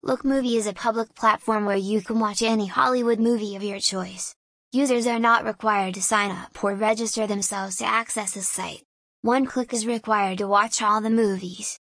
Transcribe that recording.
Look Movie is a public platform where you can watch any Hollywood movie of your choice. Users are not required to sign up or register themselves to access the site. One click is required to watch all the movies.